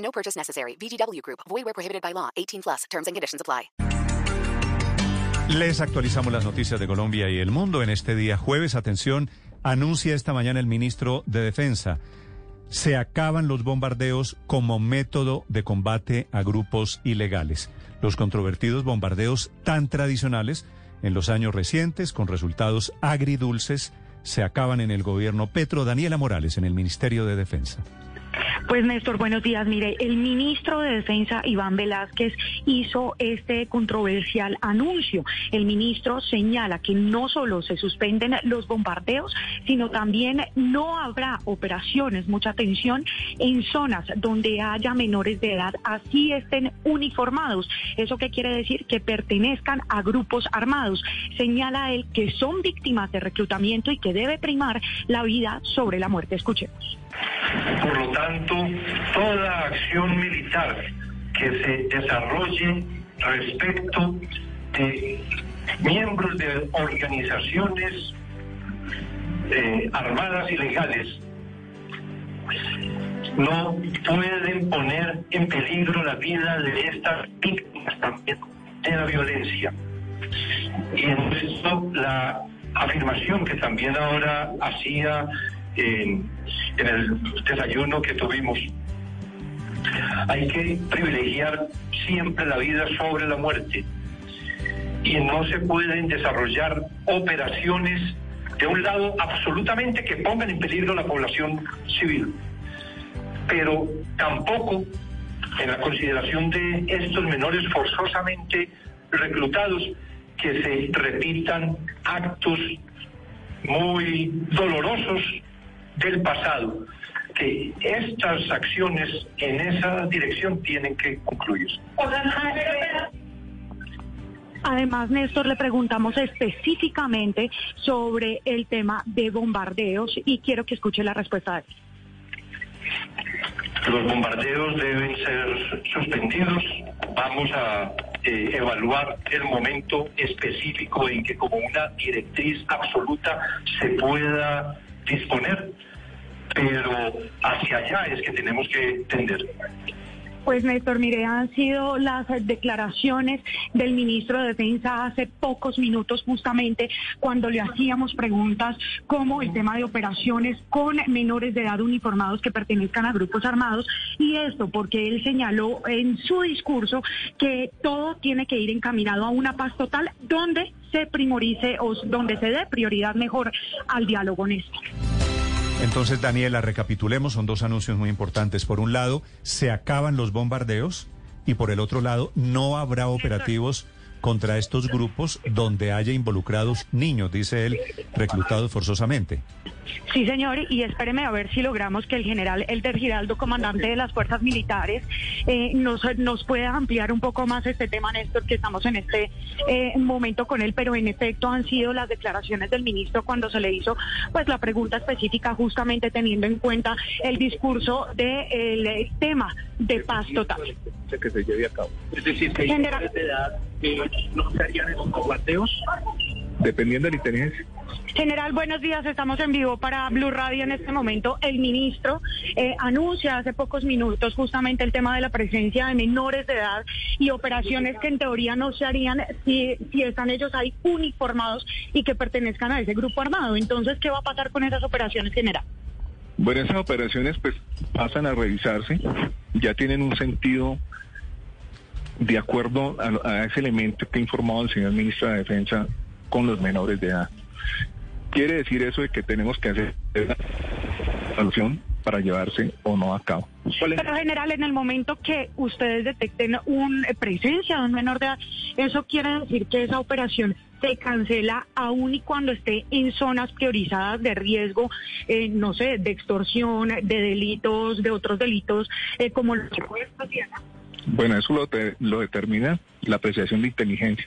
No purchase necessary. VGW Group. Void where prohibited by law. 18 plus. Terms and conditions apply. Les actualizamos las noticias de Colombia y el mundo en este día jueves. Atención, anuncia esta mañana el ministro de Defensa. Se acaban los bombardeos como método de combate a grupos ilegales. Los controvertidos bombardeos tan tradicionales en los años recientes, con resultados agridulces, se acaban en el gobierno Petro. Daniela Morales, en el Ministerio de Defensa. Pues Néstor, buenos días. Mire, el ministro de Defensa, Iván Velázquez, hizo este controversial anuncio. El ministro señala que no solo se suspenden los bombardeos, sino también no habrá operaciones, mucha atención, en zonas donde haya menores de edad, así estén uniformados. ¿Eso qué quiere decir? Que pertenezcan a grupos armados. Señala él que son víctimas de reclutamiento y que debe primar la vida sobre la muerte. Escuchemos. Por lo tanto, toda acción militar que se desarrolle respecto de miembros de organizaciones eh, armadas ilegales no pueden poner en peligro la vida de estas víctimas también de la violencia. Y en esto la afirmación que también ahora hacía en, en el desayuno que tuvimos. Hay que privilegiar siempre la vida sobre la muerte y no se pueden desarrollar operaciones de un lado absolutamente que pongan en peligro la población civil, pero tampoco en la consideración de estos menores forzosamente reclutados que se repitan actos muy dolorosos del pasado, que estas acciones en esa dirección tienen que concluir. Además, Néstor, le preguntamos específicamente sobre el tema de bombardeos y quiero que escuche la respuesta de él. Los bombardeos deben ser suspendidos. Vamos a eh, evaluar el momento específico en que como una directriz absoluta se pueda disponer, pero hacia allá es que tenemos que tender. Pues Néstor, mire, han sido las declaraciones del ministro de Defensa hace pocos minutos justamente cuando le hacíamos preguntas como el tema de operaciones con menores de edad uniformados que pertenezcan a grupos armados y esto porque él señaló en su discurso que todo tiene que ir encaminado a una paz total donde se primorice o donde se dé prioridad mejor al diálogo, Néstor. Entonces, Daniela, recapitulemos, son dos anuncios muy importantes. Por un lado, se acaban los bombardeos y por el otro lado, no habrá operativos contra estos grupos donde haya involucrados niños, dice él, reclutados forzosamente. Sí, señor, y espéreme a ver si logramos que el general Elder Giraldo, comandante de las fuerzas militares, eh, nos, nos pueda ampliar un poco más este tema, Néstor, que estamos en este eh, momento con él, pero en efecto han sido las declaraciones del ministro cuando se le hizo pues la pregunta específica justamente teniendo en cuenta el discurso del de tema de paz total. Que se lleve a cabo. Es decir, que General. de edad que no se harían esos bombardeos dependiendo de la inteligencia. General, buenos días. Estamos en vivo para Blue Radio en este momento. El ministro eh, anuncia hace pocos minutos justamente el tema de la presencia de menores de edad y operaciones que en teoría no se harían si, si están ellos ahí uniformados y que pertenezcan a ese grupo armado. Entonces, ¿qué va a pasar con esas operaciones, general? Bueno, esas operaciones pues pasan a revisarse, ya tienen un sentido de acuerdo a, a ese elemento que ha informado el señor ministro de Defensa con los menores de edad. Quiere decir eso de que tenemos que hacer solución para llevarse o no a cabo. Pero general, en el momento que ustedes detecten una presencia de un menor de edad, eso quiere decir que esa operación se cancela aún y cuando esté en zonas priorizadas de riesgo, eh, no sé, de extorsión, de delitos, de otros delitos, eh, como los que Bueno, eso lo, te- lo determina la apreciación de inteligencia.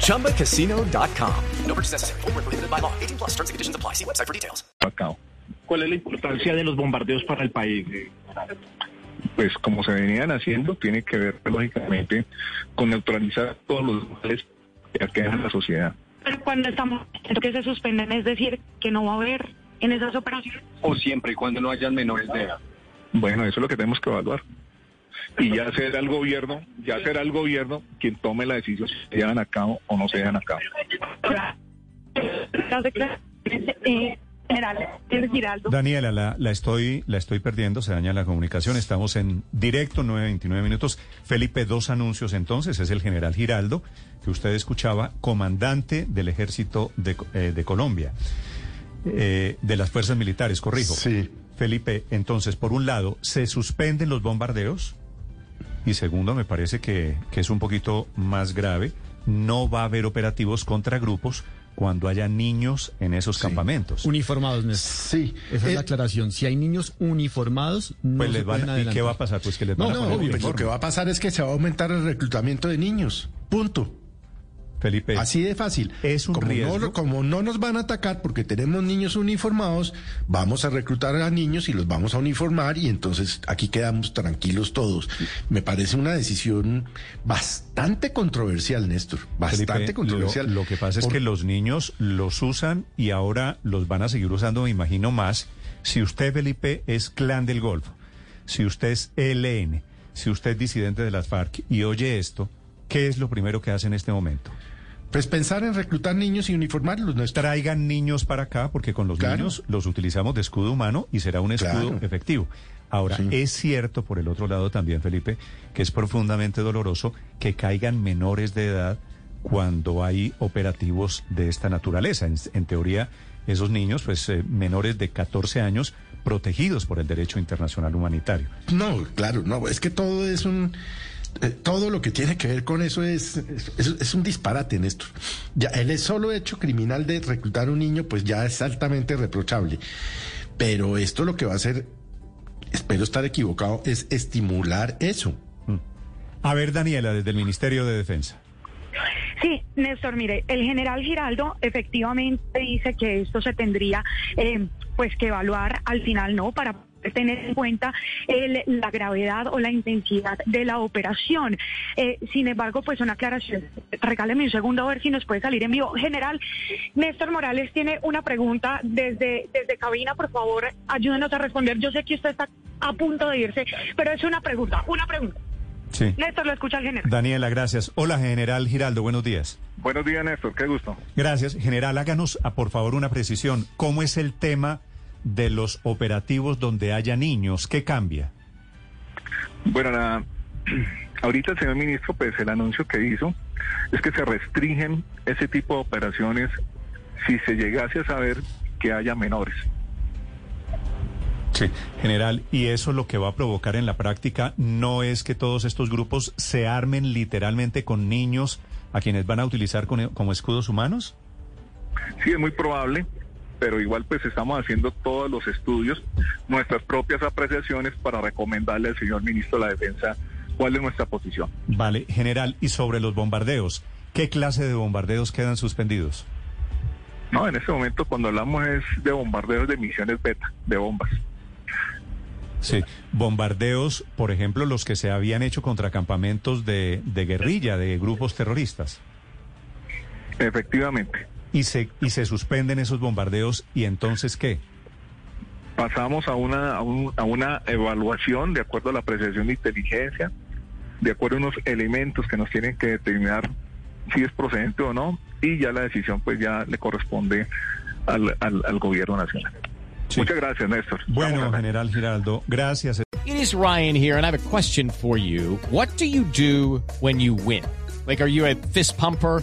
ChumbaCasino.com. No purchase necessary. Void where prohibited by law. 18 plus terms and conditions apply. See website for details. ¿Cuál es la importancia de los bombardeos para el país? Pues como se venían haciendo, tiene que ver lógicamente con neutralizar todos los males que aquejan a la sociedad. Pero cuando estamos diciendo que se suspenden, es decir, que no va a haber en esas operaciones. O siempre y cuando no hayan menores de edad. Bueno, eso es lo que tenemos que evaluar. Y ya será el gobierno, ya será el gobierno quien tome la decisión si se llevan a cabo o no se llevan a cabo. Eh. Daniela, la, la estoy, la estoy perdiendo, se daña la comunicación. Estamos en directo, 9.29 minutos. Felipe, dos anuncios entonces. Es el general Giraldo, que usted escuchaba, comandante del ejército de, eh, de Colombia, eh, de las fuerzas militares, corrijo. Sí. Felipe, entonces, por un lado, se suspenden los bombardeos. Y segundo, me parece que, que es un poquito más grave, no va a haber operativos contra grupos cuando haya niños en esos campamentos. Uniformados, Néstor. Sí. Esa es Eh, la aclaración. Si hay niños uniformados, no Pues se les van pueden a- ¿Y qué va a pasar? Pues que les No, van a no, poner obvio, lo que va a pasar es que se va a aumentar el reclutamiento de niños. Punto. Felipe, Así de fácil. es un como riesgo. No, como no nos van a atacar porque tenemos niños uniformados, vamos a reclutar a niños y los vamos a uniformar y entonces aquí quedamos tranquilos todos. Me parece una decisión bastante controversial, Néstor. Bastante Felipe, controversial. Lo, lo que pasa es Por- que los niños los usan y ahora los van a seguir usando, me imagino más. Si usted, Felipe, es clan del Golfo, si usted es ELN, si usted es disidente de las FARC y oye esto, ¿qué es lo primero que hace en este momento? Pues pensar en reclutar niños y uniformarlos, Néstor. Traigan niños para acá porque con los Claro. niños los utilizamos de escudo humano y será un escudo Claro. efectivo. Ahora, Sí. es cierto por el otro lado también, Felipe, que es profundamente doloroso que caigan menores de edad cuando hay operativos de esta naturaleza. En, en teoría, esos niños, pues eh, menores de 14 años, protegidos por el derecho internacional humanitario. No, claro, no, es que todo es un... eh, todo lo que tiene que ver con eso es, es, un disparate, Néstor. Ya, el solo hecho criminal de reclutar a un niño, pues ya es altamente reprochable. Pero esto lo que va a hacer, espero estar equivocado, es estimular eso. A ver, Daniela, desde el Ministerio de Defensa. Sí, Néstor, mire, el general Giraldo efectivamente dice que esto se tendría eh, pues que evaluar al final, ¿no? Para tener en cuenta el- la gravedad o la intensidad de la operación. Eh, sin embargo, pues una aclaración. Regáleme un segundo a ver si nos puede salir en vivo. General, Néstor Morales tiene una pregunta desde, desde cabina. Por favor, ayúdenos a responder. Yo sé que usted está a punto de irse, pero es una pregunta, una pregunta. Sí. Néstor, lo escucha el general. Daniela, gracias. Hola, General Giraldo, buenos días. Buenos días, Néstor, qué gusto. Gracias. General, háganos, ah, por favor, una precisión. ¿Cómo es el tema de los operativos donde haya niños? ¿Qué cambia? Bueno, la- ahorita el señor ministro, pues el anuncio que hizo es que se restringen ese tipo de operaciones si se llegase a saber que haya menores. Sí. General, y eso lo que va a provocar en la práctica no es que todos estos grupos se armen literalmente con niños a quienes van a utilizar como escudos humanos? Sí, es muy probable, pero igual pues estamos haciendo todos los estudios, nuestras propias apreciaciones para recomendarle al señor ministro de la Defensa cuál es nuestra posición. Vale, general, y sobre los bombardeos, ¿qué clase de bombardeos quedan suspendidos? No, en este momento cuando hablamos es de bombardeos de misiones beta, de bombas. Sí, bombardeos, por ejemplo, los que se habían hecho contra campamentos de, de guerrilla, de grupos terroristas. Efectivamente. Y se, y se suspenden esos bombardeos, ¿y entonces qué? pasamos a una, a, un- a una evaluación de acuerdo a la apreciación de inteligencia, de acuerdo a unos elementos que nos tienen que determinar si es procedente o no, y ya la decisión pues ya le corresponde al, al, al gobierno nacional. Muchas gracias, Néstor. Bueno, general Giraldo, gracias. It is Ryan here, and I have a question for you. What do you do when you win? Like, are you a fist pumper?